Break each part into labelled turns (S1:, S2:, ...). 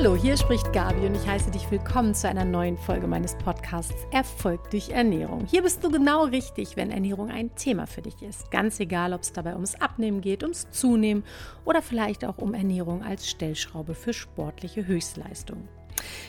S1: Hallo, hier spricht Gabi und ich heiße dich willkommen zu einer neuen Folge meines Podcasts Erfolg durch Ernährung. Hier bist du genau richtig, wenn Ernährung ein Thema für dich ist. Ganz egal, ob es dabei ums Abnehmen geht, ums Zunehmen oder vielleicht auch um Ernährung als Stellschraube für sportliche Höchstleistungen.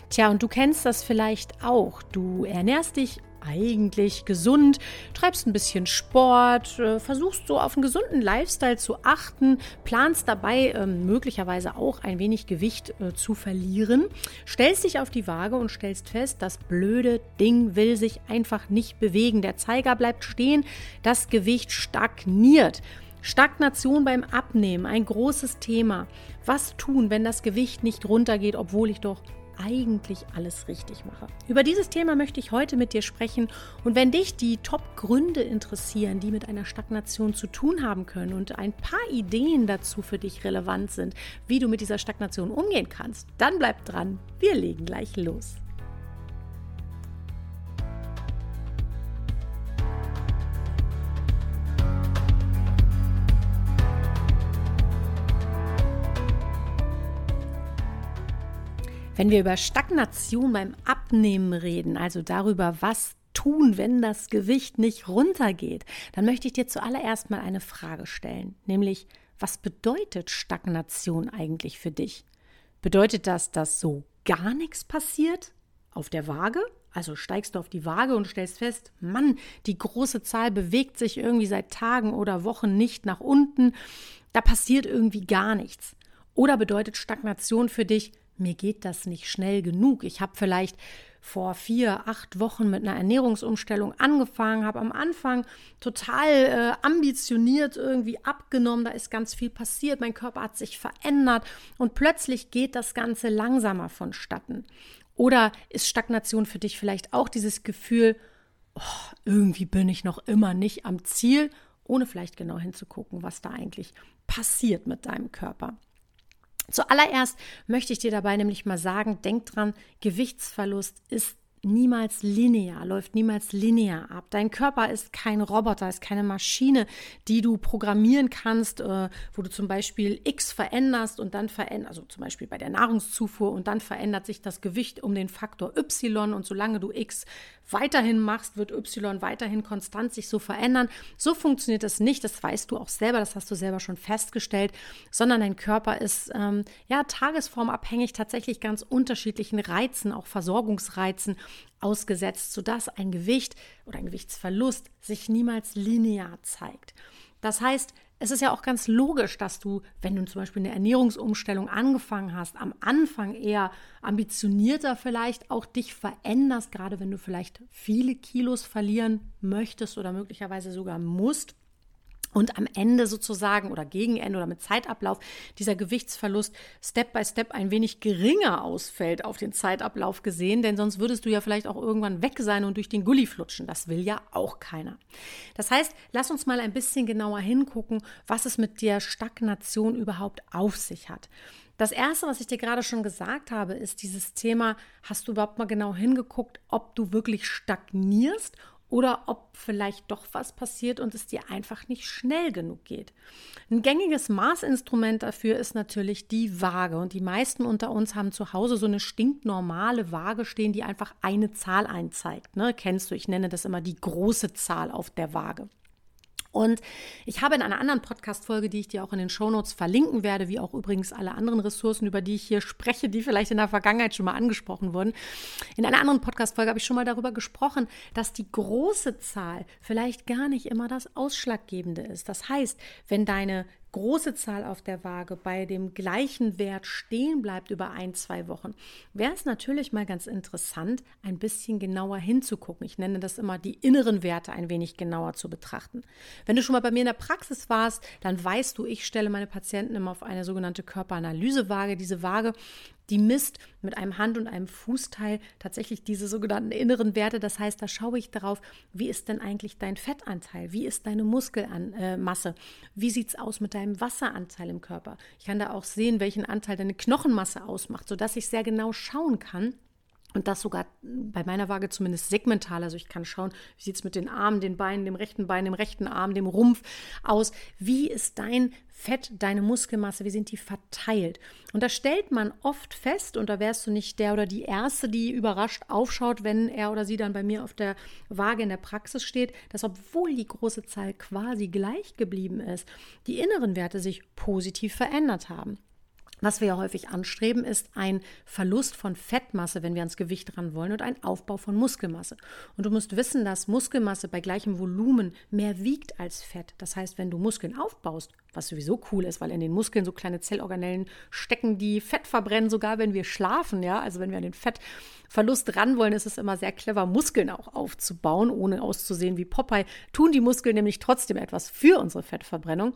S1: Tja, und du kennst das vielleicht auch. Du ernährst dich eigentlich gesund, treibst ein bisschen Sport, äh, versuchst so auf einen gesunden Lifestyle zu achten, planst dabei äh, möglicherweise auch ein wenig Gewicht äh, zu verlieren, stellst dich auf die Waage und stellst fest, das blöde Ding will sich einfach nicht bewegen. Der Zeiger bleibt stehen, das Gewicht stagniert. Stagnation beim Abnehmen, ein großes Thema. Was tun, wenn das Gewicht nicht runtergeht, obwohl ich doch eigentlich alles richtig mache. Über dieses Thema möchte ich heute mit dir sprechen und wenn dich die Top-Gründe interessieren, die mit einer Stagnation zu tun haben können und ein paar Ideen dazu für dich relevant sind, wie du mit dieser Stagnation umgehen kannst, dann bleib dran. Wir legen gleich los. Wenn wir über Stagnation beim Abnehmen reden, also darüber, was tun, wenn das Gewicht nicht runtergeht, dann möchte ich dir zuallererst mal eine Frage stellen, nämlich was bedeutet Stagnation eigentlich für dich? Bedeutet das, dass so gar nichts passiert auf der Waage? Also steigst du auf die Waage und stellst fest, Mann, die große Zahl bewegt sich irgendwie seit Tagen oder Wochen nicht nach unten, da passiert irgendwie gar nichts. Oder bedeutet Stagnation für dich, mir geht das nicht schnell genug. Ich habe vielleicht vor vier, acht Wochen mit einer Ernährungsumstellung angefangen, habe am Anfang total äh, ambitioniert irgendwie abgenommen, da ist ganz viel passiert, mein Körper hat sich verändert und plötzlich geht das Ganze langsamer vonstatten. Oder ist Stagnation für dich vielleicht auch dieses Gefühl, oh, irgendwie bin ich noch immer nicht am Ziel, ohne vielleicht genau hinzugucken, was da eigentlich passiert mit deinem Körper. Zuallererst möchte ich dir dabei nämlich mal sagen, denk dran, Gewichtsverlust ist niemals linear, läuft niemals linear ab. Dein Körper ist kein Roboter, ist keine Maschine, die du programmieren kannst, äh, wo du zum Beispiel X veränderst und dann verändert, also zum Beispiel bei der Nahrungszufuhr und dann verändert sich das Gewicht um den Faktor Y und solange du X weiterhin machst, wird Y weiterhin konstant sich so verändern. So funktioniert das nicht, das weißt du auch selber, das hast du selber schon festgestellt, sondern dein Körper ist ähm, ja tagesformabhängig tatsächlich ganz unterschiedlichen Reizen, auch Versorgungsreizen ausgesetzt, sodass ein Gewicht oder ein Gewichtsverlust sich niemals linear zeigt. Das heißt, es ist ja auch ganz logisch, dass du, wenn du zum Beispiel eine Ernährungsumstellung angefangen hast, am Anfang eher ambitionierter vielleicht auch dich veränderst, gerade wenn du vielleicht viele Kilos verlieren möchtest oder möglicherweise sogar musst und am Ende sozusagen oder gegen Ende oder mit Zeitablauf dieser Gewichtsverlust Step by Step ein wenig geringer ausfällt auf den Zeitablauf gesehen, denn sonst würdest du ja vielleicht auch irgendwann weg sein und durch den Gully flutschen. Das will ja auch keiner. Das heißt, lass uns mal ein bisschen genauer hingucken, was es mit der Stagnation überhaupt auf sich hat. Das erste, was ich dir gerade schon gesagt habe, ist dieses Thema, hast du überhaupt mal genau hingeguckt, ob du wirklich stagnierst oder ob vielleicht doch was passiert und es dir einfach nicht schnell genug geht. Ein gängiges Maßinstrument dafür ist natürlich die Waage und die meisten unter uns haben zu Hause so eine stinknormale Waage stehen, die einfach eine Zahl einzeigt. Ne? Kennst du, ich nenne das immer die große Zahl auf der Waage. Und ich habe in einer anderen Podcast-Folge, die ich dir auch in den Shownotes verlinken werde, wie auch übrigens alle anderen Ressourcen, über die ich hier spreche, die vielleicht in der Vergangenheit schon mal angesprochen wurden. In einer anderen Podcast-Folge habe ich schon mal darüber gesprochen, dass die große Zahl vielleicht gar nicht immer das Ausschlaggebende ist. Das heißt, wenn deine große Zahl auf der Waage bei dem gleichen Wert stehen bleibt über ein, zwei Wochen, wäre es natürlich mal ganz interessant, ein bisschen genauer hinzugucken. Ich nenne das immer die inneren Werte ein wenig genauer zu betrachten. Wenn du schon mal bei mir in der Praxis warst, dann weißt du, ich stelle meine Patienten immer auf eine sogenannte Körperanalysewaage. Diese Waage die misst mit einem Hand- und einem Fußteil tatsächlich diese sogenannten inneren Werte. Das heißt, da schaue ich darauf, wie ist denn eigentlich dein Fettanteil? Wie ist deine Muskelmasse? Äh, wie sieht es aus mit deinem Wasseranteil im Körper? Ich kann da auch sehen, welchen Anteil deine Knochenmasse ausmacht, sodass ich sehr genau schauen kann, und das sogar bei meiner Waage zumindest segmental. Also ich kann schauen, wie sieht es mit den Armen, den Beinen, dem rechten Bein, dem rechten Arm, dem Rumpf aus. Wie ist dein Fett, deine Muskelmasse, wie sind die verteilt? Und da stellt man oft fest, und da wärst du nicht der oder die Erste, die überrascht aufschaut, wenn er oder sie dann bei mir auf der Waage in der Praxis steht, dass obwohl die große Zahl quasi gleich geblieben ist, die inneren Werte sich positiv verändert haben. Was wir ja häufig anstreben, ist ein Verlust von Fettmasse, wenn wir ans Gewicht ran wollen, und ein Aufbau von Muskelmasse. Und du musst wissen, dass Muskelmasse bei gleichem Volumen mehr wiegt als Fett. Das heißt, wenn du Muskeln aufbaust, was sowieso cool ist, weil in den Muskeln so kleine Zellorganellen stecken, die Fett verbrennen, sogar wenn wir schlafen, ja, also wenn wir an den Fettverlust ran wollen, ist es immer sehr clever, Muskeln auch aufzubauen, ohne auszusehen wie Popeye, tun die Muskeln nämlich trotzdem etwas für unsere Fettverbrennung.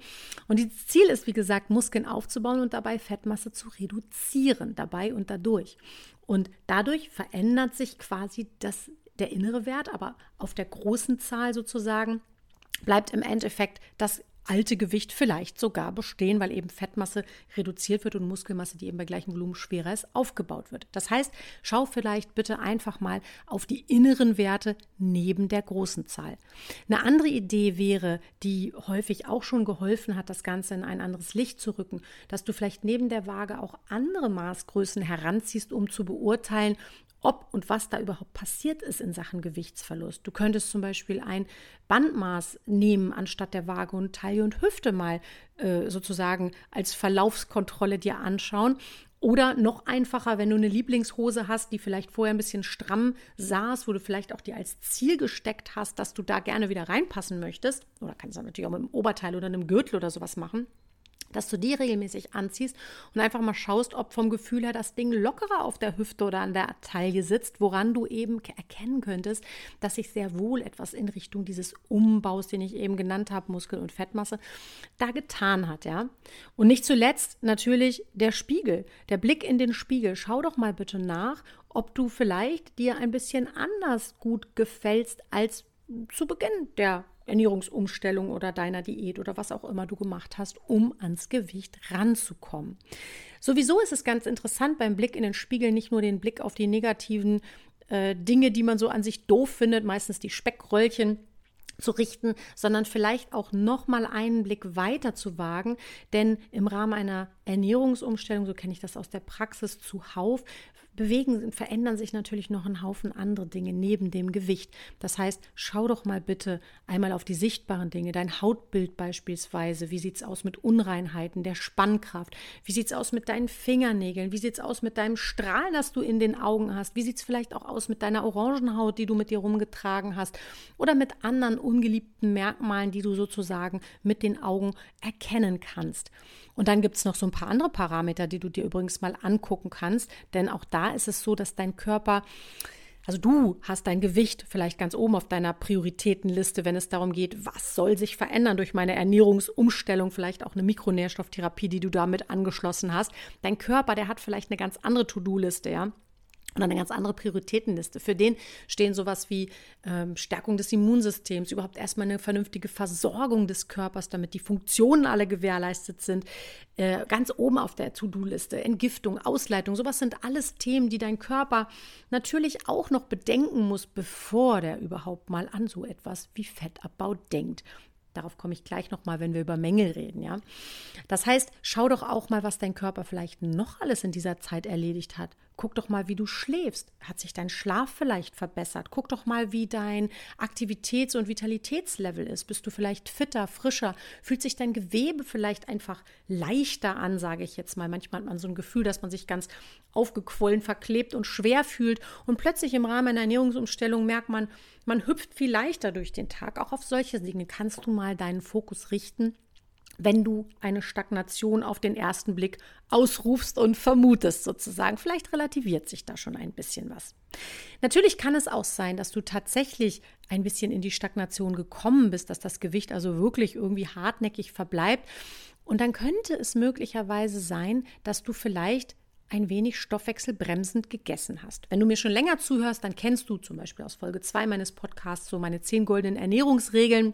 S1: Und das Ziel ist, wie gesagt, Muskeln aufzubauen und dabei Fettmasse zu reduzieren, dabei und dadurch. Und dadurch verändert sich quasi das, der innere Wert, aber auf der großen Zahl sozusagen bleibt im Endeffekt das alte Gewicht vielleicht sogar bestehen, weil eben Fettmasse reduziert wird und Muskelmasse, die eben bei gleichem Volumen schwerer ist, aufgebaut wird. Das heißt, schau vielleicht bitte einfach mal auf die inneren Werte neben der großen Zahl. Eine andere Idee wäre, die häufig auch schon geholfen hat, das Ganze in ein anderes Licht zu rücken, dass du vielleicht neben der Waage auch andere Maßgrößen heranziehst, um zu beurteilen, ob und was da überhaupt passiert ist in Sachen Gewichtsverlust. Du könntest zum Beispiel ein Bandmaß nehmen anstatt der Waage und Taille und Hüfte mal äh, sozusagen als Verlaufskontrolle dir anschauen. Oder noch einfacher, wenn du eine Lieblingshose hast, die vielleicht vorher ein bisschen stramm saß, wo du vielleicht auch dir als Ziel gesteckt hast, dass du da gerne wieder reinpassen möchtest. Oder kannst du natürlich auch mit einem Oberteil oder einem Gürtel oder sowas machen dass du die regelmäßig anziehst und einfach mal schaust, ob vom Gefühl her das Ding lockerer auf der Hüfte oder an der Taille sitzt, woran du eben erkennen könntest, dass sich sehr wohl etwas in Richtung dieses Umbaus, den ich eben genannt habe, Muskel- und Fettmasse, da getan hat, ja. Und nicht zuletzt natürlich der Spiegel, der Blick in den Spiegel. Schau doch mal bitte nach, ob du vielleicht dir ein bisschen anders gut gefällst als zu Beginn der Ernährungsumstellung oder deiner Diät oder was auch immer du gemacht hast, um ans Gewicht ranzukommen. Sowieso ist es ganz interessant beim Blick in den Spiegel nicht nur den Blick auf die negativen äh, Dinge, die man so an sich doof findet, meistens die Speckröllchen zu richten, sondern vielleicht auch noch mal einen Blick weiter zu wagen, denn im Rahmen einer Ernährungsumstellung, so kenne ich das aus der Praxis zuhauf, bewegen, verändern sich natürlich noch ein Haufen andere Dinge neben dem Gewicht. Das heißt, schau doch mal bitte einmal auf die sichtbaren Dinge, dein Hautbild beispielsweise. Wie sieht es aus mit Unreinheiten, der Spannkraft? Wie sieht es aus mit deinen Fingernägeln? Wie sieht es aus mit deinem Strahlen, das du in den Augen hast? Wie sieht es vielleicht auch aus mit deiner Orangenhaut, die du mit dir rumgetragen hast? Oder mit anderen ungeliebten Merkmalen, die du sozusagen mit den Augen erkennen kannst. Und dann gibt es noch so ein paar andere Parameter, die du dir übrigens mal angucken kannst, denn auch da ist es so, dass dein Körper also du hast dein Gewicht vielleicht ganz oben auf deiner Prioritätenliste, wenn es darum geht, was soll sich verändern durch meine Ernährungsumstellung, vielleicht auch eine Mikronährstofftherapie, die du damit angeschlossen hast. Dein Körper, der hat vielleicht eine ganz andere To-Do-Liste, ja und eine ganz andere Prioritätenliste. Für den stehen sowas wie ähm, Stärkung des Immunsystems, überhaupt erstmal eine vernünftige Versorgung des Körpers, damit die Funktionen alle gewährleistet sind. Äh, ganz oben auf der To-Do-Liste, Entgiftung, Ausleitung, sowas sind alles Themen, die dein Körper natürlich auch noch bedenken muss, bevor der überhaupt mal an so etwas wie Fettabbau denkt. Darauf komme ich gleich nochmal, wenn wir über Mängel reden, ja. Das heißt, schau doch auch mal, was dein Körper vielleicht noch alles in dieser Zeit erledigt hat. Guck doch mal, wie du schläfst. Hat sich dein Schlaf vielleicht verbessert? Guck doch mal, wie dein Aktivitäts- und Vitalitätslevel ist. Bist du vielleicht fitter, frischer? Fühlt sich dein Gewebe vielleicht einfach leichter an, sage ich jetzt mal. Manchmal hat man so ein Gefühl, dass man sich ganz aufgequollen, verklebt und schwer fühlt. Und plötzlich im Rahmen einer Ernährungsumstellung merkt man, man hüpft viel leichter durch den Tag. Auch auf solche Dinge kannst du mal deinen Fokus richten wenn du eine Stagnation auf den ersten Blick ausrufst und vermutest sozusagen. Vielleicht relativiert sich da schon ein bisschen was. Natürlich kann es auch sein, dass du tatsächlich ein bisschen in die Stagnation gekommen bist, dass das Gewicht also wirklich irgendwie hartnäckig verbleibt. Und dann könnte es möglicherweise sein, dass du vielleicht ein wenig stoffwechselbremsend gegessen hast. Wenn du mir schon länger zuhörst, dann kennst du zum Beispiel aus Folge 2 meines Podcasts so meine 10 goldenen Ernährungsregeln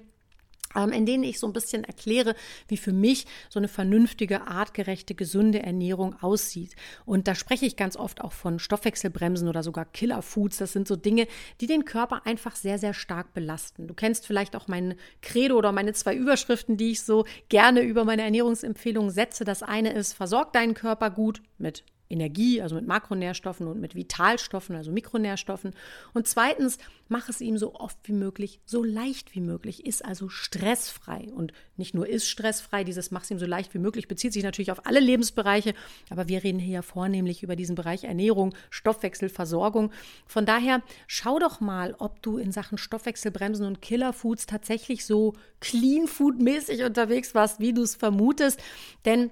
S1: in denen ich so ein bisschen erkläre, wie für mich so eine vernünftige, artgerechte, gesunde Ernährung aussieht. Und da spreche ich ganz oft auch von Stoffwechselbremsen oder sogar Killerfoods. Das sind so Dinge, die den Körper einfach sehr, sehr stark belasten. Du kennst vielleicht auch mein Credo oder meine zwei Überschriften, die ich so gerne über meine Ernährungsempfehlungen setze. Das eine ist, versorg deinen Körper gut mit Energie, also mit Makronährstoffen und mit Vitalstoffen, also Mikronährstoffen. Und zweitens, mach es ihm so oft wie möglich, so leicht wie möglich, ist also stressfrei. Und nicht nur ist stressfrei, dieses mach es ihm so leicht wie möglich bezieht sich natürlich auf alle Lebensbereiche, aber wir reden hier ja vornehmlich über diesen Bereich Ernährung, Stoffwechsel, Versorgung. Von daher schau doch mal, ob du in Sachen Stoffwechselbremsen und Killerfoods tatsächlich so Clean Food mäßig unterwegs warst, wie du es vermutest, denn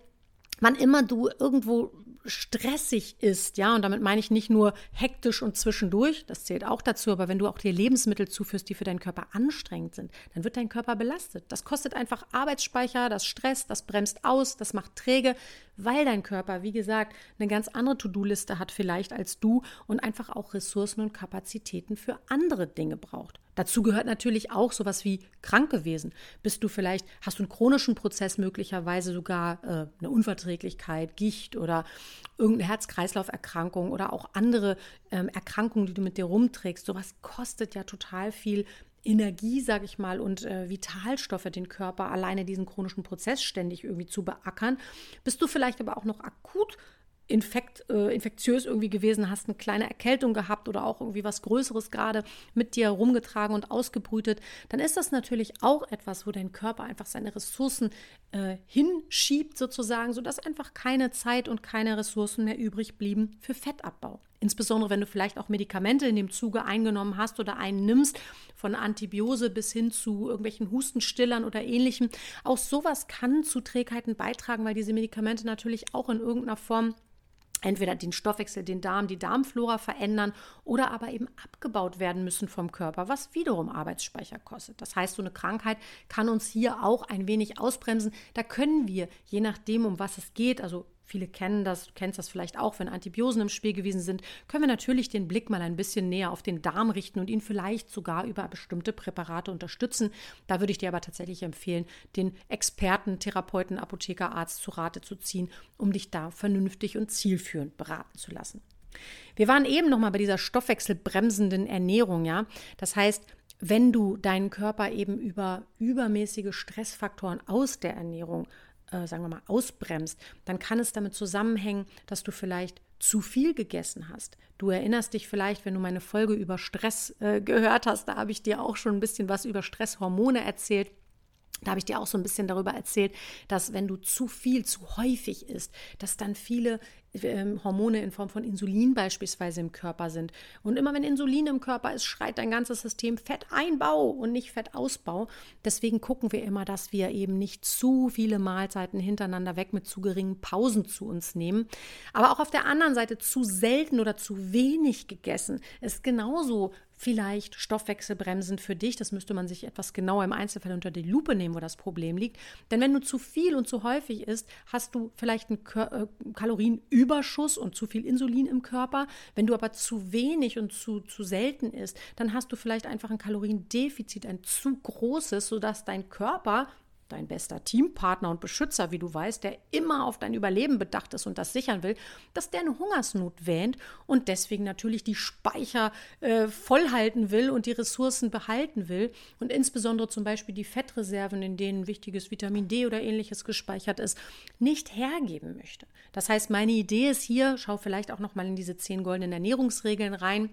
S1: wann immer du irgendwo stressig ist, ja, und damit meine ich nicht nur hektisch und zwischendurch, das zählt auch dazu, aber wenn du auch dir Lebensmittel zuführst, die für deinen Körper anstrengend sind, dann wird dein Körper belastet. Das kostet einfach Arbeitsspeicher, das Stress, das bremst aus, das macht träge, weil dein Körper, wie gesagt, eine ganz andere To-Do-Liste hat vielleicht als du und einfach auch Ressourcen und Kapazitäten für andere Dinge braucht. Dazu gehört natürlich auch sowas wie krank gewesen. Bist du vielleicht, hast du einen chronischen Prozess möglicherweise sogar äh, eine Unverträglichkeit, Gicht oder irgendeine Herz-Kreislauf-Erkrankung oder auch andere ähm, Erkrankungen, die du mit dir rumträgst. Sowas kostet ja total viel Energie, sage ich mal, und äh, Vitalstoffe den Körper alleine diesen chronischen Prozess ständig irgendwie zu beackern. Bist du vielleicht aber auch noch akut infekt, äh, infektiös irgendwie gewesen, hast eine kleine Erkältung gehabt oder auch irgendwie was Größeres gerade mit dir rumgetragen und ausgebrütet, dann ist das natürlich auch etwas, wo dein Körper einfach seine Ressourcen äh, hinschiebt sozusagen, sodass einfach keine Zeit und keine Ressourcen mehr übrig blieben für Fettabbau. Insbesondere wenn du vielleicht auch Medikamente in dem Zuge eingenommen hast oder einnimmst, von Antibiose bis hin zu irgendwelchen Hustenstillern oder ähnlichem. Auch sowas kann zu Trägheiten beitragen, weil diese Medikamente natürlich auch in irgendeiner Form entweder den Stoffwechsel, den Darm, die Darmflora verändern oder aber eben abgebaut werden müssen vom Körper, was wiederum Arbeitsspeicher kostet. Das heißt, so eine Krankheit kann uns hier auch ein wenig ausbremsen. Da können wir, je nachdem, um was es geht, also viele kennen das, du kennst das vielleicht auch, wenn Antibiosen im Spiel gewesen sind, können wir natürlich den Blick mal ein bisschen näher auf den Darm richten und ihn vielleicht sogar über bestimmte Präparate unterstützen. Da würde ich dir aber tatsächlich empfehlen, den Experten, Therapeuten, Apotheker, Arzt zu Rate zu ziehen, um dich da vernünftig und zielführend beraten zu lassen. Wir waren eben noch mal bei dieser stoffwechselbremsenden Ernährung, ja. Das heißt, wenn du deinen Körper eben über übermäßige Stressfaktoren aus der Ernährung äh, sagen wir mal, ausbremst, dann kann es damit zusammenhängen, dass du vielleicht zu viel gegessen hast. Du erinnerst dich vielleicht, wenn du meine Folge über Stress äh, gehört hast, da habe ich dir auch schon ein bisschen was über Stresshormone erzählt. Da habe ich dir auch so ein bisschen darüber erzählt, dass wenn du zu viel, zu häufig isst, dass dann viele ähm, Hormone in Form von Insulin beispielsweise im Körper sind. Und immer wenn Insulin im Körper ist, schreit dein ganzes System Fetteinbau und nicht Fettausbau. Deswegen gucken wir immer, dass wir eben nicht zu viele Mahlzeiten hintereinander weg mit zu geringen Pausen zu uns nehmen. Aber auch auf der anderen Seite zu selten oder zu wenig gegessen ist genauso vielleicht Stoffwechselbremsen für dich. Das müsste man sich etwas genauer im Einzelfall unter die Lupe nehmen, wo das Problem liegt. Denn wenn du zu viel und zu häufig isst, hast du vielleicht einen äh, Kalorienüberschuss und zu viel Insulin im Körper. Wenn du aber zu wenig und zu, zu selten isst, dann hast du vielleicht einfach ein Kaloriendefizit, ein zu großes, sodass dein Körper dein bester Teampartner und Beschützer, wie du weißt, der immer auf dein Überleben bedacht ist und das sichern will, dass der eine Hungersnot wähnt und deswegen natürlich die Speicher äh, vollhalten will und die Ressourcen behalten will und insbesondere zum Beispiel die Fettreserven, in denen wichtiges Vitamin D oder ähnliches gespeichert ist, nicht hergeben möchte. Das heißt, meine Idee ist hier, schau vielleicht auch noch mal in diese zehn goldenen Ernährungsregeln rein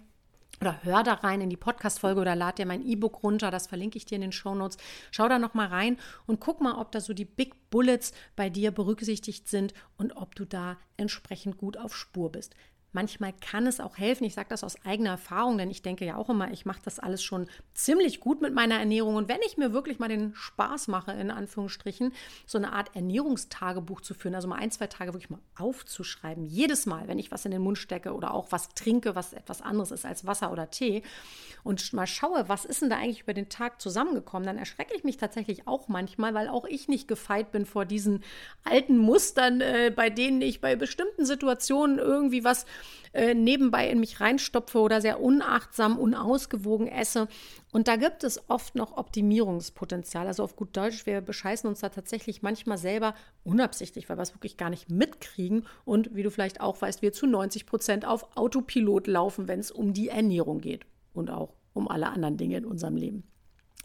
S1: oder hör da rein in die Podcast-Folge oder lad dir mein E-Book runter, das verlinke ich dir in den Show Notes. Schau da nochmal rein und guck mal, ob da so die Big Bullets bei dir berücksichtigt sind und ob du da entsprechend gut auf Spur bist. Manchmal kann es auch helfen. Ich sage das aus eigener Erfahrung, denn ich denke ja auch immer, ich mache das alles schon ziemlich gut mit meiner Ernährung. Und wenn ich mir wirklich mal den Spaß mache, in Anführungsstrichen, so eine Art Ernährungstagebuch zu führen, also mal ein, zwei Tage wirklich mal aufzuschreiben, jedes Mal, wenn ich was in den Mund stecke oder auch was trinke, was etwas anderes ist als Wasser oder Tee, und mal schaue, was ist denn da eigentlich über den Tag zusammengekommen, dann erschrecke ich mich tatsächlich auch manchmal, weil auch ich nicht gefeit bin vor diesen alten Mustern, äh, bei denen ich bei bestimmten Situationen irgendwie was äh, nebenbei in mich reinstopfe oder sehr unachtsam, unausgewogen esse. Und da gibt es oft noch Optimierungspotenzial. Also auf gut Deutsch, wir bescheißen uns da tatsächlich manchmal selber unabsichtlich, weil wir es wirklich gar nicht mitkriegen. Und wie du vielleicht auch weißt, wir zu 90 Prozent auf Autopilot laufen, wenn es um die Ernährung geht und auch um alle anderen Dinge in unserem Leben.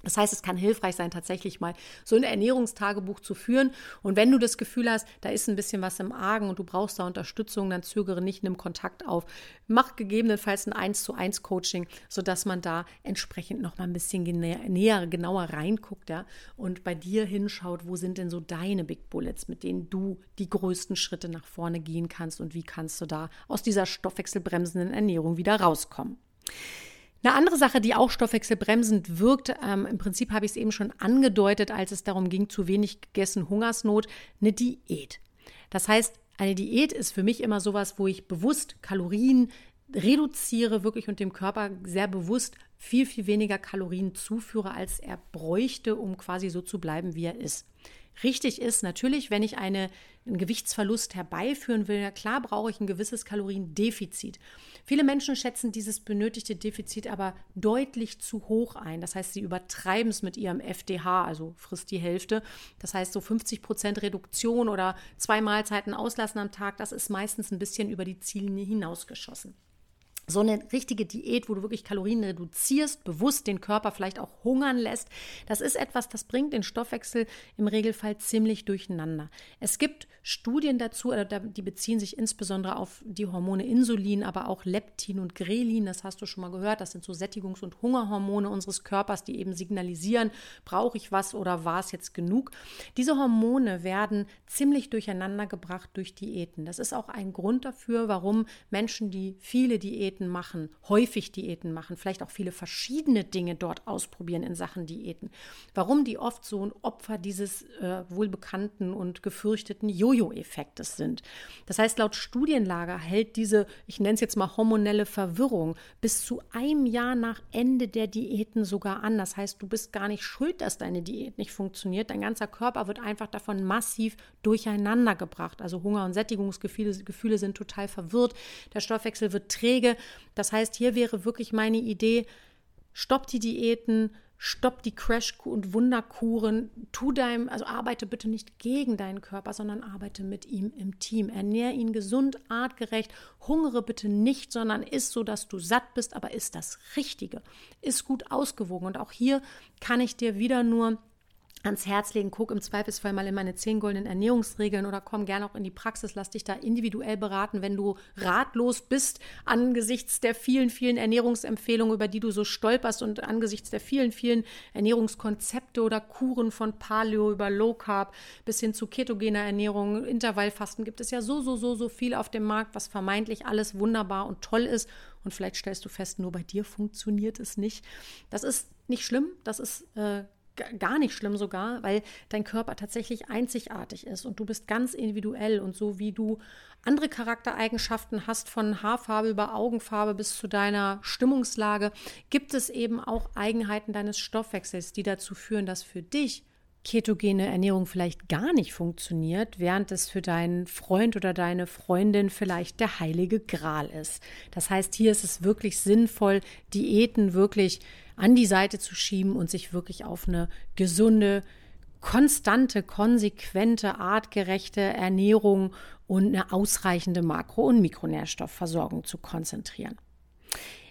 S1: Das heißt, es kann hilfreich sein, tatsächlich mal so ein Ernährungstagebuch zu führen. Und wenn du das Gefühl hast, da ist ein bisschen was im Argen und du brauchst da Unterstützung, dann zögere nicht, nimm Kontakt auf. Mach gegebenenfalls ein 1 zu 1 Coaching, sodass man da entsprechend noch mal ein bisschen näher, genauer reinguckt ja, und bei dir hinschaut, wo sind denn so deine Big Bullets, mit denen du die größten Schritte nach vorne gehen kannst und wie kannst du da aus dieser stoffwechselbremsenden Ernährung wieder rauskommen. Eine andere Sache, die auch stoffwechselbremsend wirkt, ähm, im Prinzip habe ich es eben schon angedeutet, als es darum ging, zu wenig gegessen, Hungersnot, eine Diät. Das heißt, eine Diät ist für mich immer sowas, wo ich bewusst Kalorien reduziere wirklich und dem Körper sehr bewusst viel, viel weniger Kalorien zuführe, als er bräuchte, um quasi so zu bleiben, wie er ist. Richtig ist natürlich, wenn ich eine, einen Gewichtsverlust herbeiführen will, klar brauche ich ein gewisses Kaloriendefizit. Viele Menschen schätzen dieses benötigte Defizit aber deutlich zu hoch ein. Das heißt, sie übertreiben es mit ihrem FDH, also frisst die Hälfte. Das heißt, so 50 Prozent Reduktion oder zwei Mahlzeiten auslassen am Tag, das ist meistens ein bisschen über die Ziellinie hinausgeschossen so eine richtige Diät, wo du wirklich Kalorien reduzierst, bewusst den Körper vielleicht auch hungern lässt, das ist etwas, das bringt den Stoffwechsel im Regelfall ziemlich durcheinander. Es gibt Studien dazu, die beziehen sich insbesondere auf die Hormone Insulin, aber auch Leptin und Grelin, das hast du schon mal gehört, das sind so Sättigungs- und Hungerhormone unseres Körpers, die eben signalisieren, brauche ich was oder war es jetzt genug. Diese Hormone werden ziemlich durcheinander gebracht durch Diäten. Das ist auch ein Grund dafür, warum Menschen, die viele Diäten Diäten machen, häufig Diäten machen, vielleicht auch viele verschiedene Dinge dort ausprobieren in Sachen Diäten. Warum die oft so ein Opfer dieses äh, wohlbekannten und gefürchteten Jojo-Effektes sind. Das heißt, laut Studienlager hält diese, ich nenne es jetzt mal hormonelle Verwirrung, bis zu einem Jahr nach Ende der Diäten sogar an. Das heißt, du bist gar nicht schuld, dass deine Diät nicht funktioniert. Dein ganzer Körper wird einfach davon massiv durcheinander gebracht. Also Hunger und Sättigungsgefühle Gefühle sind total verwirrt. Der Stoffwechsel wird träge. Das heißt, hier wäre wirklich meine Idee, stopp die Diäten, stopp die Crash- und Wunderkuren, tu deinem, also arbeite bitte nicht gegen deinen Körper, sondern arbeite mit ihm im Team. Ernähre ihn gesund, artgerecht, hungere bitte nicht, sondern isst so, dass du satt bist, aber isst das Richtige. Ist gut ausgewogen. Und auch hier kann ich dir wieder nur ans Herz legen, guck im Zweifelsfall mal in meine zehn goldenen Ernährungsregeln oder komm gerne auch in die Praxis, lass dich da individuell beraten, wenn du ratlos bist angesichts der vielen, vielen Ernährungsempfehlungen, über die du so stolperst und angesichts der vielen, vielen Ernährungskonzepte oder Kuren von Paleo über Low Carb bis hin zu ketogener Ernährung, Intervallfasten gibt es ja so, so, so, so viel auf dem Markt, was vermeintlich alles wunderbar und toll ist und vielleicht stellst du fest, nur bei dir funktioniert es nicht. Das ist nicht schlimm, das ist äh, gar nicht schlimm sogar, weil dein Körper tatsächlich einzigartig ist und du bist ganz individuell und so wie du andere Charaktereigenschaften hast, von Haarfarbe über Augenfarbe bis zu deiner Stimmungslage, gibt es eben auch Eigenheiten deines Stoffwechsels, die dazu führen, dass für dich ketogene Ernährung vielleicht gar nicht funktioniert, während es für deinen Freund oder deine Freundin vielleicht der heilige Gral ist. Das heißt, hier ist es wirklich sinnvoll, Diäten wirklich an die Seite zu schieben und sich wirklich auf eine gesunde, konstante, konsequente, artgerechte Ernährung und eine ausreichende Makro- und Mikronährstoffversorgung zu konzentrieren.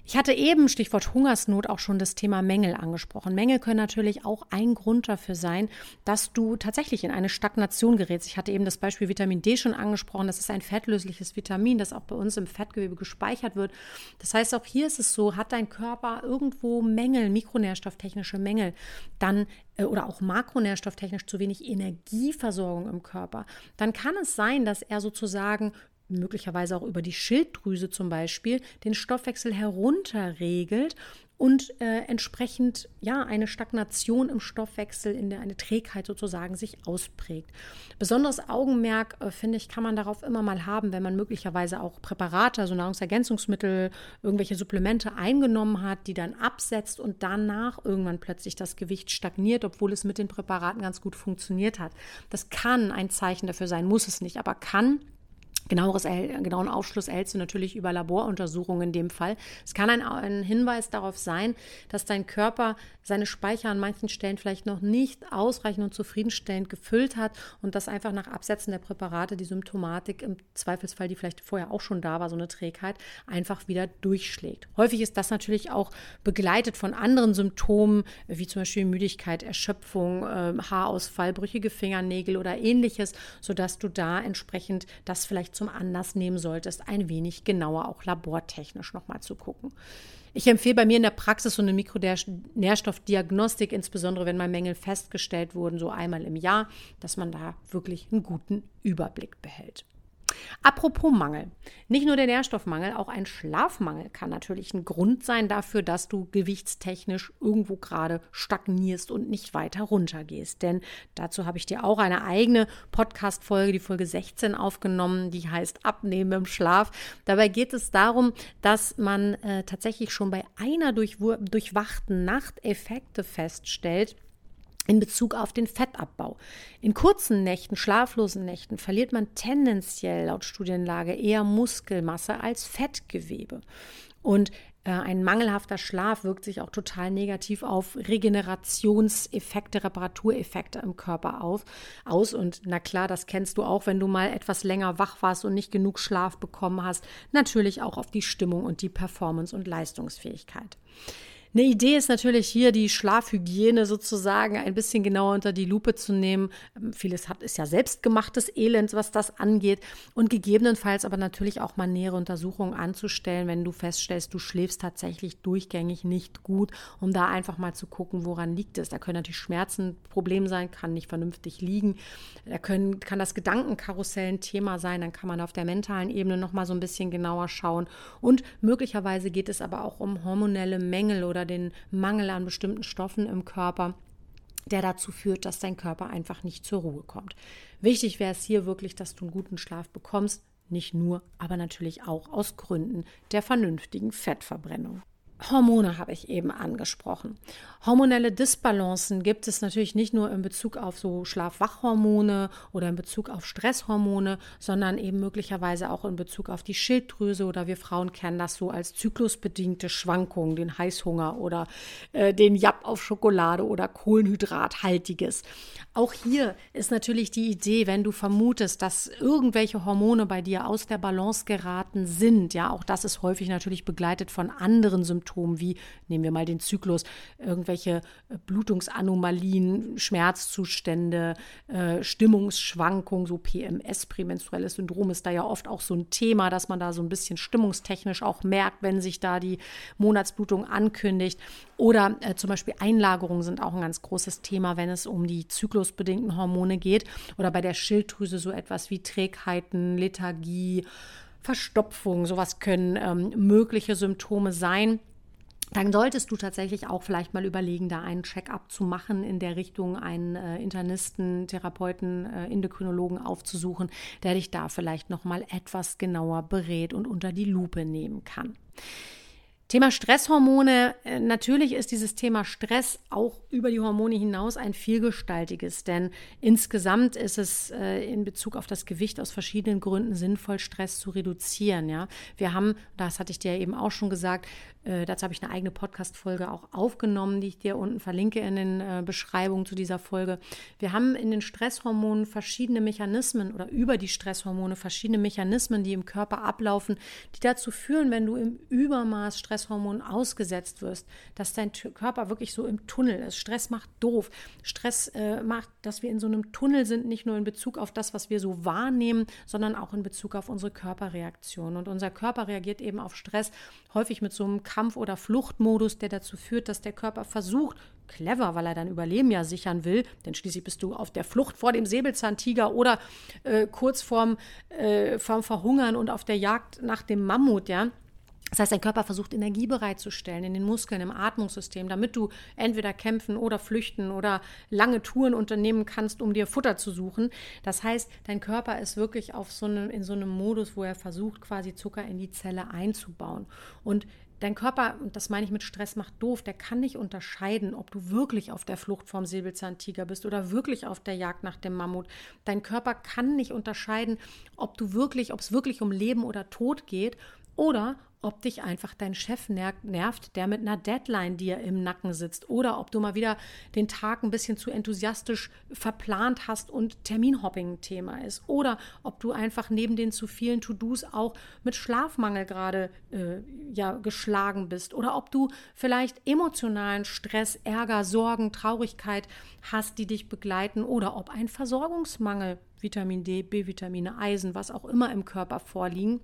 S1: Ich hatte eben, Stichwort Hungersnot, auch schon das Thema Mängel angesprochen. Mängel können natürlich auch ein Grund dafür sein, dass du tatsächlich in eine Stagnation gerätst. Ich hatte eben das Beispiel Vitamin D schon angesprochen. Das ist ein fettlösliches Vitamin, das auch bei uns im Fettgewebe gespeichert wird. Das heißt, auch hier ist es so, hat dein Körper irgendwo Mängel, mikronährstofftechnische Mängel, dann äh, oder auch makronährstofftechnisch zu wenig Energieversorgung im Körper, dann kann es sein, dass er sozusagen möglicherweise auch über die Schilddrüse zum Beispiel, den Stoffwechsel herunterregelt und äh, entsprechend ja eine Stagnation im Stoffwechsel, in der eine Trägheit sozusagen sich ausprägt. Besonderes Augenmerk, äh, finde ich, kann man darauf immer mal haben, wenn man möglicherweise auch Präparate, also Nahrungsergänzungsmittel, irgendwelche Supplemente eingenommen hat, die dann absetzt und danach irgendwann plötzlich das Gewicht stagniert, obwohl es mit den Präparaten ganz gut funktioniert hat. Das kann ein Zeichen dafür sein, muss es nicht, aber kann Genaueres, genauen Aufschluss erhältst du natürlich über Laboruntersuchungen in dem Fall. Es kann ein, ein, Hinweis darauf sein, dass dein Körper seine Speicher an manchen Stellen vielleicht noch nicht ausreichend und zufriedenstellend gefüllt hat und dass einfach nach Absetzen der Präparate die Symptomatik im Zweifelsfall, die vielleicht vorher auch schon da war, so eine Trägheit, einfach wieder durchschlägt. Häufig ist das natürlich auch begleitet von anderen Symptomen, wie zum Beispiel Müdigkeit, Erschöpfung, äh, Haarausfall, brüchige Fingernägel oder ähnliches, sodass du da entsprechend das vielleicht zum Anlass nehmen solltest, ein wenig genauer auch labortechnisch nochmal zu gucken. Ich empfehle bei mir in der Praxis so eine Mikronährstoffdiagnostik, insbesondere wenn mal Mängel festgestellt wurden, so einmal im Jahr, dass man da wirklich einen guten Überblick behält. Apropos Mangel. Nicht nur der Nährstoffmangel, auch ein Schlafmangel kann natürlich ein Grund sein dafür, dass du gewichtstechnisch irgendwo gerade stagnierst und nicht weiter runtergehst. Denn dazu habe ich dir auch eine eigene Podcast-Folge, die Folge 16, aufgenommen, die heißt Abnehmen im Schlaf. Dabei geht es darum, dass man äh, tatsächlich schon bei einer durchwachten Nacht Effekte feststellt, in Bezug auf den Fettabbau. In kurzen Nächten, schlaflosen Nächten, verliert man tendenziell laut Studienlage eher Muskelmasse als Fettgewebe. Und äh, ein mangelhafter Schlaf wirkt sich auch total negativ auf Regenerationseffekte, Reparatureffekte im Körper auf, aus. Und na klar, das kennst du auch, wenn du mal etwas länger wach warst und nicht genug Schlaf bekommen hast. Natürlich auch auf die Stimmung und die Performance und Leistungsfähigkeit. Eine Idee ist natürlich hier, die Schlafhygiene sozusagen ein bisschen genauer unter die Lupe zu nehmen. Ähm, vieles hat, ist ja selbstgemachtes Elend, was das angeht. Und gegebenenfalls aber natürlich auch mal nähere Untersuchungen anzustellen, wenn du feststellst, du schläfst tatsächlich durchgängig nicht gut, um da einfach mal zu gucken, woran liegt es. Da können natürlich Schmerzen ein Problem sein, kann nicht vernünftig liegen. Da können, kann das Gedankenkarussell ein Thema sein. Dann kann man auf der mentalen Ebene noch mal so ein bisschen genauer schauen. Und möglicherweise geht es aber auch um hormonelle Mängel oder oder den Mangel an bestimmten Stoffen im Körper der dazu führt, dass dein Körper einfach nicht zur Ruhe kommt. Wichtig wäre es hier wirklich, dass du einen guten Schlaf bekommst, nicht nur, aber natürlich auch aus Gründen der vernünftigen Fettverbrennung. Hormone habe ich eben angesprochen. Hormonelle Disbalancen gibt es natürlich nicht nur in Bezug auf so Schlaf-Wach-Hormone oder in Bezug auf Stresshormone, sondern eben möglicherweise auch in Bezug auf die Schilddrüse oder wir Frauen kennen das so als zyklusbedingte Schwankungen, den Heißhunger oder äh, den Japp auf Schokolade oder Kohlenhydrathaltiges. Auch hier ist natürlich die Idee, wenn du vermutest, dass irgendwelche Hormone bei dir aus der Balance geraten sind, ja, auch das ist häufig natürlich begleitet von anderen Symptomen Symptomen wie, nehmen wir mal den Zyklus, irgendwelche äh, Blutungsanomalien, Schmerzzustände, äh, Stimmungsschwankungen, so PMS, prämenstruelles Syndrom ist da ja oft auch so ein Thema, dass man da so ein bisschen stimmungstechnisch auch merkt, wenn sich da die Monatsblutung ankündigt. Oder äh, zum Beispiel Einlagerungen sind auch ein ganz großes Thema, wenn es um die zyklusbedingten Hormone geht. Oder bei der Schilddrüse so etwas wie Trägheiten, Lethargie, Verstopfung, sowas können ähm, mögliche Symptome sein dann solltest du tatsächlich auch vielleicht mal überlegen, da einen Check-up zu machen in der Richtung, einen äh, Internisten, Therapeuten, äh, Endokrinologen aufzusuchen, der dich da vielleicht noch mal etwas genauer berät und unter die Lupe nehmen kann. Thema Stresshormone. Äh, natürlich ist dieses Thema Stress auch über die Hormone hinaus ein vielgestaltiges, denn insgesamt ist es äh, in Bezug auf das Gewicht aus verschiedenen Gründen sinnvoll, Stress zu reduzieren. Ja, wir haben, das hatte ich dir eben auch schon gesagt, äh, dazu habe ich eine eigene Podcast-Folge auch aufgenommen, die ich dir unten verlinke in den äh, Beschreibungen zu dieser Folge. Wir haben in den Stresshormonen verschiedene Mechanismen oder über die Stresshormone verschiedene Mechanismen, die im Körper ablaufen, die dazu führen, wenn du im Übermaß Stresshormonen ausgesetzt wirst, dass dein Körper wirklich so im Tunnel ist. Stress macht doof. Stress äh, macht, dass wir in so einem Tunnel sind, nicht nur in Bezug auf das, was wir so wahrnehmen, sondern auch in Bezug auf unsere Körperreaktion. Und unser Körper reagiert eben auf Stress häufig mit so einem Kampf- oder Fluchtmodus, der dazu führt, dass der Körper versucht, clever, weil er dein Überleben ja sichern will, denn schließlich bist du auf der Flucht vor dem Säbelzahntiger oder äh, kurz vorm, äh, vorm Verhungern und auf der Jagd nach dem Mammut, ja. Das heißt, dein Körper versucht Energie bereitzustellen in den Muskeln, im Atmungssystem, damit du entweder kämpfen oder flüchten oder lange Touren unternehmen kannst, um dir Futter zu suchen. Das heißt, dein Körper ist wirklich auf so einem, in so einem Modus, wo er versucht, quasi Zucker in die Zelle einzubauen. Und dein Körper, und das meine ich mit Stress macht doof, der kann nicht unterscheiden, ob du wirklich auf der Flucht vom Säbelzahntiger bist oder wirklich auf der Jagd nach dem Mammut. Dein Körper kann nicht unterscheiden, ob du wirklich, ob es wirklich um Leben oder Tod geht oder ob dich einfach dein Chef nervt, der mit einer Deadline dir im Nacken sitzt oder ob du mal wieder den Tag ein bisschen zu enthusiastisch verplant hast und Terminhopping Thema ist oder ob du einfach neben den zu vielen To-Dos auch mit Schlafmangel gerade äh, ja geschlagen bist oder ob du vielleicht emotionalen Stress, Ärger, Sorgen, Traurigkeit hast, die dich begleiten oder ob ein Versorgungsmangel Vitamin D, B-Vitamine, Eisen, was auch immer im Körper vorliegen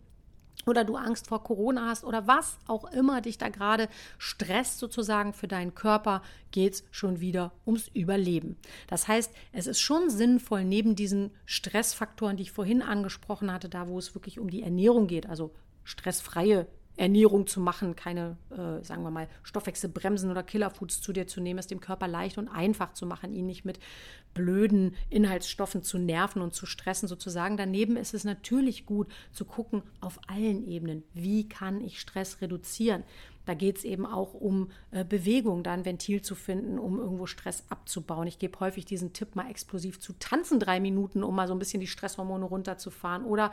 S1: oder du Angst vor Corona hast oder was auch immer dich da gerade stresst sozusagen für deinen Körper, geht es schon wieder ums Überleben. Das heißt, es ist schon sinnvoll, neben diesen Stressfaktoren, die ich vorhin angesprochen hatte, da wo es wirklich um die Ernährung geht, also stressfreie Ernährung zu machen, keine, äh, sagen wir mal, Stoffwechselbremsen oder Killerfoods zu dir zu nehmen, es dem Körper leicht und einfach zu machen, ihn nicht mit blöden Inhaltsstoffen zu nerven und zu stressen sozusagen. Daneben ist es natürlich gut zu gucken auf allen Ebenen, wie kann ich Stress reduzieren. Da geht es eben auch um äh, Bewegung, da ein Ventil zu finden, um irgendwo Stress abzubauen. Ich gebe häufig diesen Tipp, mal explosiv zu tanzen, drei Minuten, um mal so ein bisschen die Stresshormone runterzufahren. Oder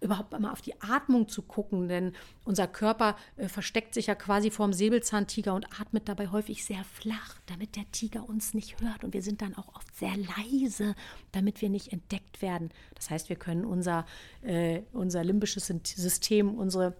S1: überhaupt mal auf die Atmung zu gucken, denn unser Körper äh, versteckt sich ja quasi vorm Säbelzahntiger und atmet dabei häufig sehr flach, damit der Tiger uns nicht hört. Und wir sind dann auch oft sehr leise, damit wir nicht entdeckt werden. Das heißt, wir können unser, äh, unser limbisches System, unsere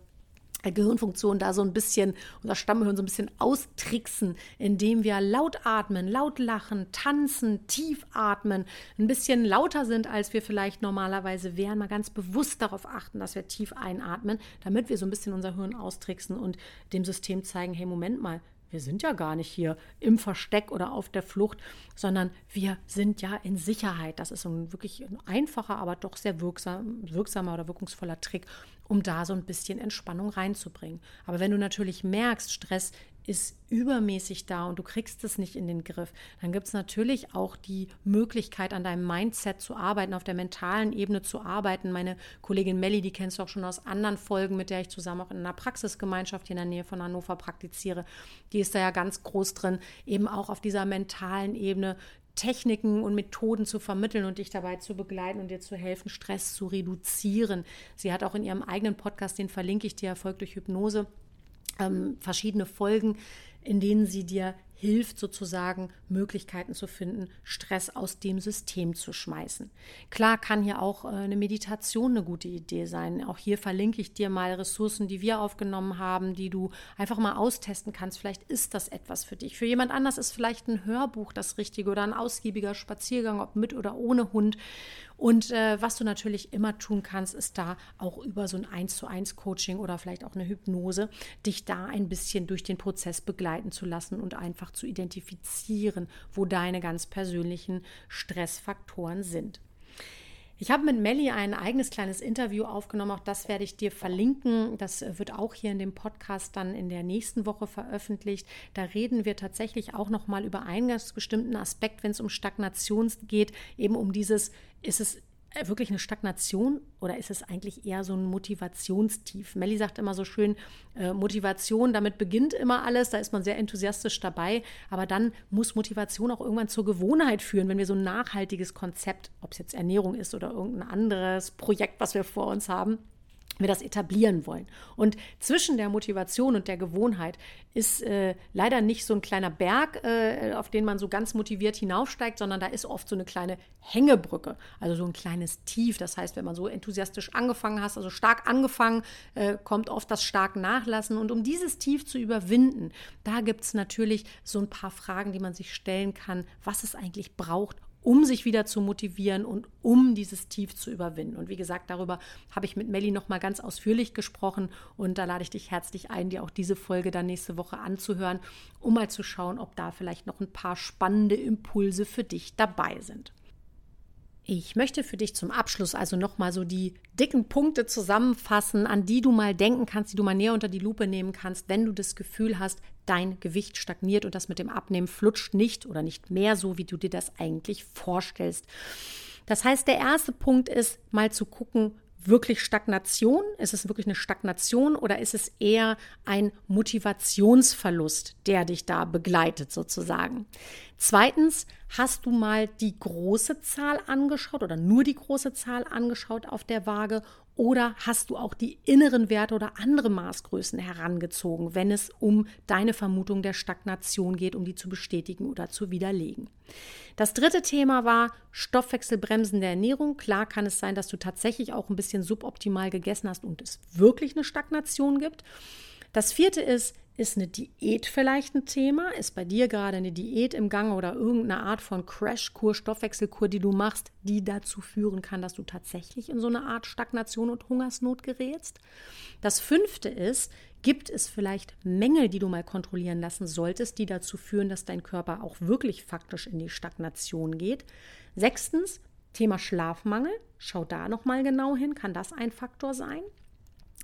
S1: Gehirnfunktion da so ein bisschen, unser Stammhirn so ein bisschen austricksen, indem wir laut atmen, laut lachen, tanzen, tief atmen, ein bisschen lauter sind, als wir vielleicht normalerweise wären, mal ganz bewusst darauf achten, dass wir tief einatmen, damit wir so ein bisschen unser Hirn austricksen und dem System zeigen, hey, Moment mal, wir sind ja gar nicht hier im Versteck oder auf der Flucht, sondern wir sind ja in Sicherheit. Das ist ein wirklich ein einfacher, aber doch sehr wirksam, wirksamer oder wirkungsvoller Trick, um da so ein bisschen Entspannung reinzubringen. Aber wenn du natürlich merkst, Stress ist übermäßig da und du kriegst es nicht in den Griff, dann gibt es natürlich auch die Möglichkeit, an deinem Mindset zu arbeiten, auf der mentalen Ebene zu arbeiten. Meine Kollegin Melli, die kennst du auch schon aus anderen Folgen, mit der ich zusammen auch in einer Praxisgemeinschaft hier in der Nähe von Hannover praktiziere, die ist da ja ganz groß drin, eben auch auf dieser mentalen Ebene Techniken und Methoden zu vermitteln und dich dabei zu begleiten und dir zu helfen, Stress zu reduzieren. Sie hat auch in ihrem eigenen Podcast, den verlinke ich dir, Erfolg durch Hypnose, ähm, verschiedene Folgen, in denen sie dir hilft sozusagen, Möglichkeiten zu finden, Stress aus dem System zu schmeißen. Klar kann hier auch äh, eine Meditation eine gute Idee sein. Auch hier verlinke ich dir mal Ressourcen, die wir aufgenommen haben, die du einfach mal austesten kannst. Vielleicht ist das etwas für dich. Für jemand anders ist vielleicht ein Hörbuch das Richtige oder ein ausgiebiger Spaziergang, ob mit oder ohne Hund. Und äh, was du natürlich immer tun kannst, ist da auch über so ein 1 zu 1 Coaching oder vielleicht auch eine Hypnose, dich da ein bisschen durch den Prozess begleiten zu lassen und einfach zu identifizieren, wo deine ganz persönlichen Stressfaktoren sind. Ich habe mit Melli ein eigenes kleines Interview aufgenommen, auch das werde ich dir verlinken. Das wird auch hier in dem Podcast dann in der nächsten Woche veröffentlicht. Da reden wir tatsächlich auch noch mal über einen ganz bestimmten Aspekt, wenn es um Stagnation geht, eben um dieses ist es äh, wirklich eine Stagnation oder ist es eigentlich eher so ein Motivationstief? Melli sagt immer so schön, äh, Motivation, damit beginnt immer alles, da ist man sehr enthusiastisch dabei, aber dann muss Motivation auch irgendwann zur Gewohnheit führen, wenn wir so ein nachhaltiges Konzept, ob es jetzt Ernährung ist oder irgendein anderes Projekt, was wir vor uns haben, wir das etablieren wollen. Und zwischen der Motivation und der Gewohnheit ist äh, leider nicht so ein kleiner Berg, äh, auf den man so ganz motiviert hinaufsteigt, sondern da ist oft so eine kleine Hängebrücke, also so ein kleines Tief. Das heißt, wenn man so enthusiastisch angefangen hat, also stark angefangen, äh, kommt oft das stark Nachlassen. Und um dieses Tief zu überwinden, da gibt es natürlich so ein paar Fragen, die man sich stellen kann, was es eigentlich braucht, um sich wieder zu motivieren und um dieses Tief zu überwinden. Und wie gesagt, darüber habe ich mit Melli noch mal ganz ausführlich gesprochen und da lade ich dich herzlich ein, dir auch diese Folge dann nächste Woche anzuhören, um mal zu schauen, ob da vielleicht noch ein paar spannende Impulse für dich dabei sind. Ich möchte für dich zum Abschluss also nochmal so die dicken Punkte zusammenfassen, an die du mal denken kannst, die du mal näher unter die Lupe nehmen kannst, wenn du das Gefühl hast, dein Gewicht stagniert und das mit dem Abnehmen flutscht nicht oder nicht mehr so, wie du dir das eigentlich vorstellst. Das heißt, der erste Punkt ist, mal zu gucken, wirklich Stagnation? Ist es wirklich eine Stagnation oder ist es eher ein Motivationsverlust, der dich da begleitet sozusagen? Zweitens, hast du mal die große Zahl angeschaut oder nur die große Zahl angeschaut auf der Waage oder hast du auch die inneren Werte oder andere Maßgrößen herangezogen, wenn es um deine Vermutung der Stagnation geht, um die zu bestätigen oder zu widerlegen? Das dritte Thema war Stoffwechselbremsen der Ernährung. Klar kann es sein, dass du tatsächlich auch ein bisschen suboptimal gegessen hast und es wirklich eine Stagnation gibt. Das vierte ist, ist eine Diät vielleicht ein Thema? Ist bei dir gerade eine Diät im Gang oder irgendeine Art von Crashkur, Stoffwechselkur, die du machst, die dazu führen kann, dass du tatsächlich in so eine Art Stagnation und Hungersnot gerätst? Das fünfte ist, gibt es vielleicht Mängel, die du mal kontrollieren lassen solltest, die dazu führen, dass dein Körper auch wirklich faktisch in die Stagnation geht? Sechstens, Thema Schlafmangel. Schau da noch mal genau hin, kann das ein Faktor sein?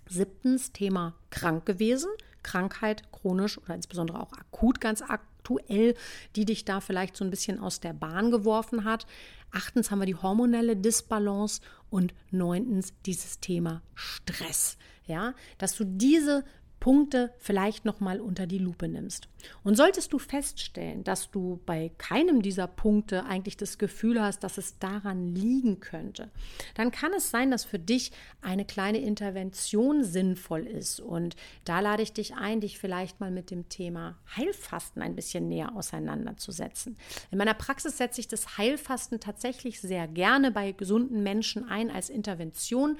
S1: Siebtens, Thema krank gewesen. Krankheit, chronisch oder insbesondere auch akut ganz aktuell, die dich da vielleicht so ein bisschen aus der Bahn geworfen hat. Achtens haben wir die hormonelle Disbalance und neuntens dieses Thema Stress. Ja, dass du diese Punkte vielleicht nochmal unter die Lupe nimmst. Und solltest du feststellen, dass du bei keinem dieser Punkte eigentlich das Gefühl hast, dass es daran liegen könnte, dann kann es sein, dass für dich eine kleine Intervention sinnvoll ist. Und da lade ich dich ein, dich vielleicht mal mit dem Thema Heilfasten ein bisschen näher auseinanderzusetzen. In meiner Praxis setze ich das Heilfasten tatsächlich sehr gerne bei gesunden Menschen ein als Intervention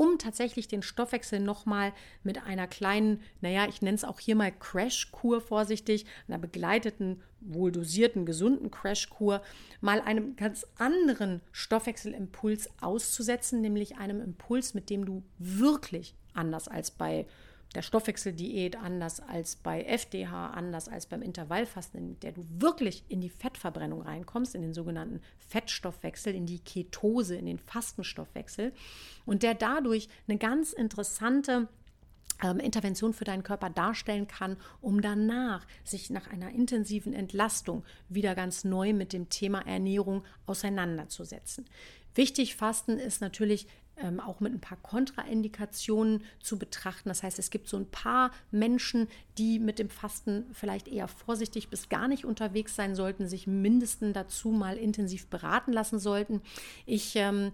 S1: um tatsächlich den Stoffwechsel nochmal mit einer kleinen, naja, ich nenne es auch hier mal Crashkur vorsichtig, einer begleiteten, wohl dosierten, gesunden Crashkur, mal einem ganz anderen Stoffwechselimpuls auszusetzen, nämlich einem Impuls, mit dem du wirklich anders als bei der Stoffwechseldiät anders als bei FDH, anders als beim Intervallfasten, in der du wirklich in die Fettverbrennung reinkommst, in den sogenannten Fettstoffwechsel, in die Ketose, in den Fastenstoffwechsel und der dadurch eine ganz interessante ähm, Intervention für deinen Körper darstellen kann, um danach sich nach einer intensiven Entlastung wieder ganz neu mit dem Thema Ernährung auseinanderzusetzen. Wichtig Fasten ist natürlich ähm, auch mit ein paar Kontraindikationen zu betrachten. Das heißt, es gibt so ein paar Menschen, die mit dem Fasten vielleicht eher vorsichtig bis gar nicht unterwegs sein sollten, sich mindestens dazu mal intensiv beraten lassen sollten. Ich ähm,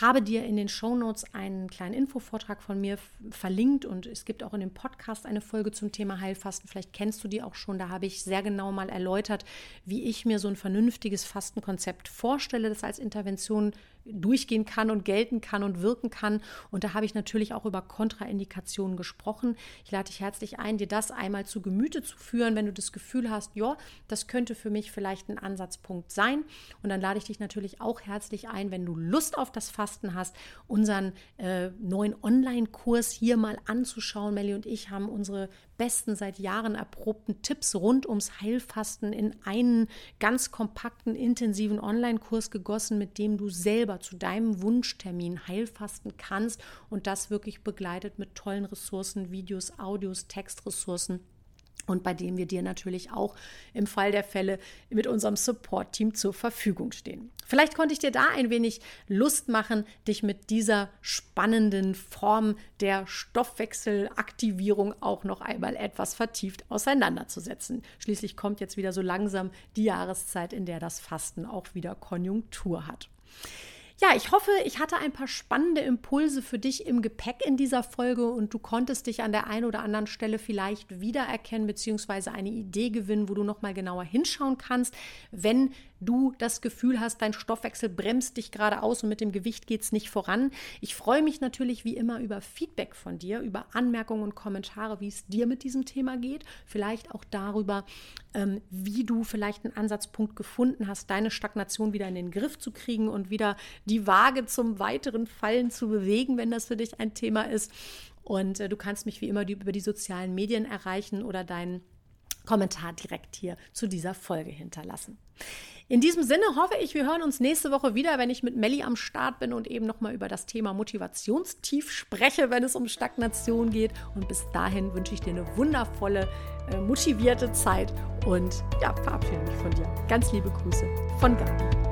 S1: habe dir in den Show Notes einen kleinen Infovortrag von mir verlinkt und es gibt auch in dem Podcast eine Folge zum Thema Heilfasten. Vielleicht kennst du die auch schon. Da habe ich sehr genau mal erläutert, wie ich mir so ein vernünftiges Fastenkonzept vorstelle, das als Intervention durchgehen kann und gelten kann und wirken kann. Und da habe ich natürlich auch über Kontraindikationen gesprochen. Ich lade dich herzlich ein, dir das einmal zu Gemüte zu führen, wenn du das Gefühl hast, ja, das könnte für mich vielleicht ein Ansatzpunkt sein. Und dann lade ich dich natürlich auch herzlich ein, wenn du Lust auf das Fasten hast, unseren äh, neuen Online-Kurs hier mal anzuschauen. Melli und ich haben unsere besten seit Jahren erprobten Tipps rund ums Heilfasten in einen ganz kompakten, intensiven Online-Kurs gegossen, mit dem du selber zu deinem Wunschtermin Heilfasten kannst und das wirklich begleitet mit tollen Ressourcen, Videos, Audios, Textressourcen und bei dem wir dir natürlich auch im Fall der Fälle mit unserem Support-Team zur Verfügung stehen. Vielleicht konnte ich dir da ein wenig Lust machen, dich mit dieser spannenden Form der Stoffwechselaktivierung auch noch einmal etwas vertieft auseinanderzusetzen. Schließlich kommt jetzt wieder so langsam die Jahreszeit, in der das Fasten auch wieder Konjunktur hat. Ja, ich hoffe, ich hatte ein paar spannende Impulse für dich im Gepäck in dieser Folge und du konntest dich an der einen oder anderen Stelle vielleicht wiedererkennen bzw. eine Idee gewinnen, wo du noch mal genauer hinschauen kannst, wenn du das Gefühl hast, dein Stoffwechsel bremst dich gerade aus und mit dem Gewicht geht es nicht voran. Ich freue mich natürlich wie immer über Feedback von dir, über Anmerkungen und Kommentare, wie es dir mit diesem Thema geht. Vielleicht auch darüber, ähm, wie du vielleicht einen Ansatzpunkt gefunden hast, deine Stagnation wieder in den Griff zu kriegen und wieder die Waage zum weiteren Fallen zu bewegen, wenn das für dich ein Thema ist. Und äh, du kannst mich wie immer die, über die sozialen Medien erreichen oder deinen Kommentar direkt hier zu dieser Folge hinterlassen. In diesem Sinne hoffe ich, wir hören uns nächste Woche wieder, wenn ich mit Melli am Start bin und eben nochmal über das Thema Motivationstief spreche, wenn es um Stagnation geht. Und bis dahin wünsche ich dir eine wundervolle, äh, motivierte Zeit und ja, verabschiede mich von dir. Ganz liebe Grüße von Gabi.